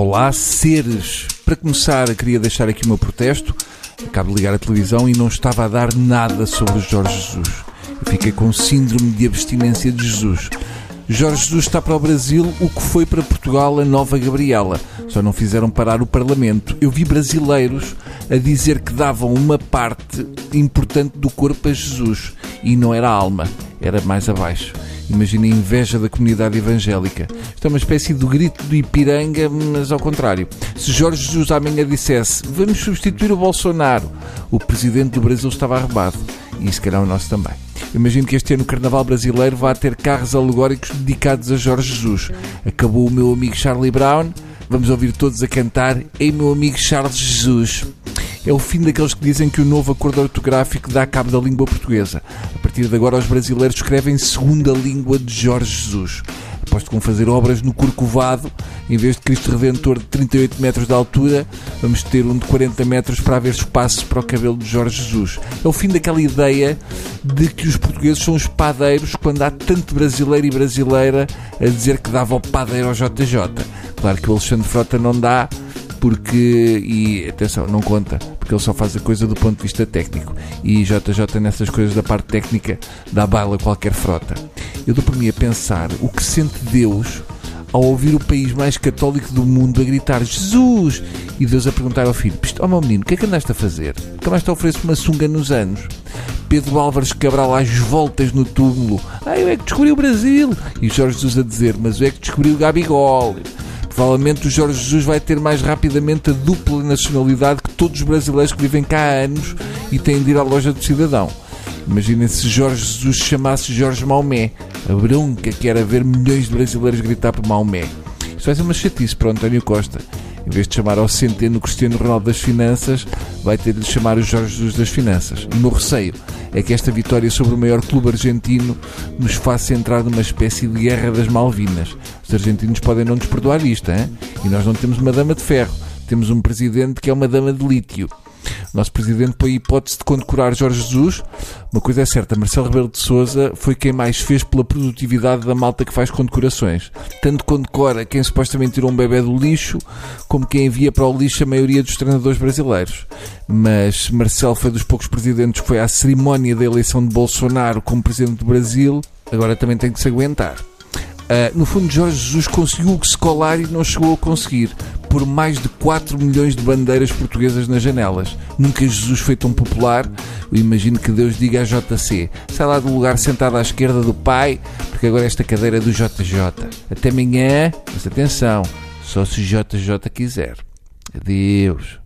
Olá, seres! Para começar, queria deixar aqui o meu protesto. Acabo de ligar a televisão e não estava a dar nada sobre Jorge Jesus. Eu fiquei com síndrome de abstinência de Jesus. Jorge Jesus está para o Brasil o que foi para Portugal a nova Gabriela. Só não fizeram parar o Parlamento. Eu vi brasileiros a dizer que davam uma parte importante do corpo a Jesus. E não era a alma, era mais abaixo. Imagina a inveja da comunidade evangélica. Isto é uma espécie de grito do Ipiranga, mas ao contrário. Se Jorge Jesus amanhã dissesse vamos substituir o Bolsonaro, o presidente do Brasil estava arrebado. E se calhar o nosso também. Imagino que este ano o Carnaval Brasileiro vai ter carros alegóricos dedicados a Jorge Jesus. Acabou o meu amigo Charlie Brown. Vamos ouvir todos a cantar Ei meu amigo Charles Jesus. É o fim daqueles que dizem que o novo acordo ortográfico dá cabo da língua portuguesa. Partir de agora, os brasileiros escrevem segunda língua de Jorge Jesus. Aposto que vão fazer obras no Corcovado, em vez de Cristo Redentor de 38 metros de altura, vamos ter um de 40 metros para haver espaço para o cabelo de Jorge Jesus. É o fim daquela ideia de que os portugueses são os padeiros quando há tanto brasileiro e brasileira a dizer que dava o padeiro ao JJ. Claro que o Alexandre Frota não dá, porque, e atenção, não conta, porque ele só faz a coisa do ponto de vista técnico. E JJ, nessas coisas da parte técnica, dá baila qualquer frota. Eu dou por mim a pensar o que sente Deus ao ouvir o país mais católico do mundo a gritar Jesus! E Deus a perguntar ao filho: Ó oh, meu menino, o que é que andaste a fazer? Nunca mais te ofereço uma sunga nos anos. Pedro Álvares Cabral às voltas no túmulo. Ah, eu é que descobri o Brasil. E Jorge Jesus a dizer: Mas eu é que descobri o Gabigol. Provavelmente o Jorge Jesus vai ter mais rapidamente a dupla nacionalidade que todos os brasileiros que vivem cá há anos e têm de ir à loja do cidadão. Imaginem se Jorge Jesus chamasse Jorge Maomé. A bronca que era ver milhões de brasileiros gritar por Maomé. Isto vai ser uma chatice para o António Costa. Em vez de chamar ao centeno Cristiano Ronaldo das Finanças, vai ter de chamar o Jorge Jesus das Finanças. O meu receio é que esta vitória sobre o maior clube argentino nos faça entrar numa espécie de guerra das Malvinas. Os argentinos podem não nos perdoar isto, hein? e nós não temos uma dama de ferro, temos um presidente que é uma dama de lítio. Nosso presidente põe a hipótese de condecorar Jorge Jesus. Uma coisa é certa, Marcelo Rebelo de Sousa foi quem mais fez pela produtividade da malta que faz condecorações. Tanto condecora quem supostamente tirou um bebê do lixo, como quem envia para o lixo a maioria dos treinadores brasileiros. Mas Marcelo foi dos poucos presidentes que foi à cerimónia da eleição de Bolsonaro como presidente do Brasil. Agora também tem que se aguentar. Uh, no fundo, Jorge Jesus conseguiu o que se colar e não chegou a conseguir, por mais de 4 milhões de bandeiras portuguesas nas janelas. Nunca Jesus foi tão popular. Eu imagino que Deus diga a JC: sai lá do lugar sentado à esquerda do pai, porque agora esta cadeira é do JJ. Até amanhã, mas atenção, só se JJ quiser. Adeus.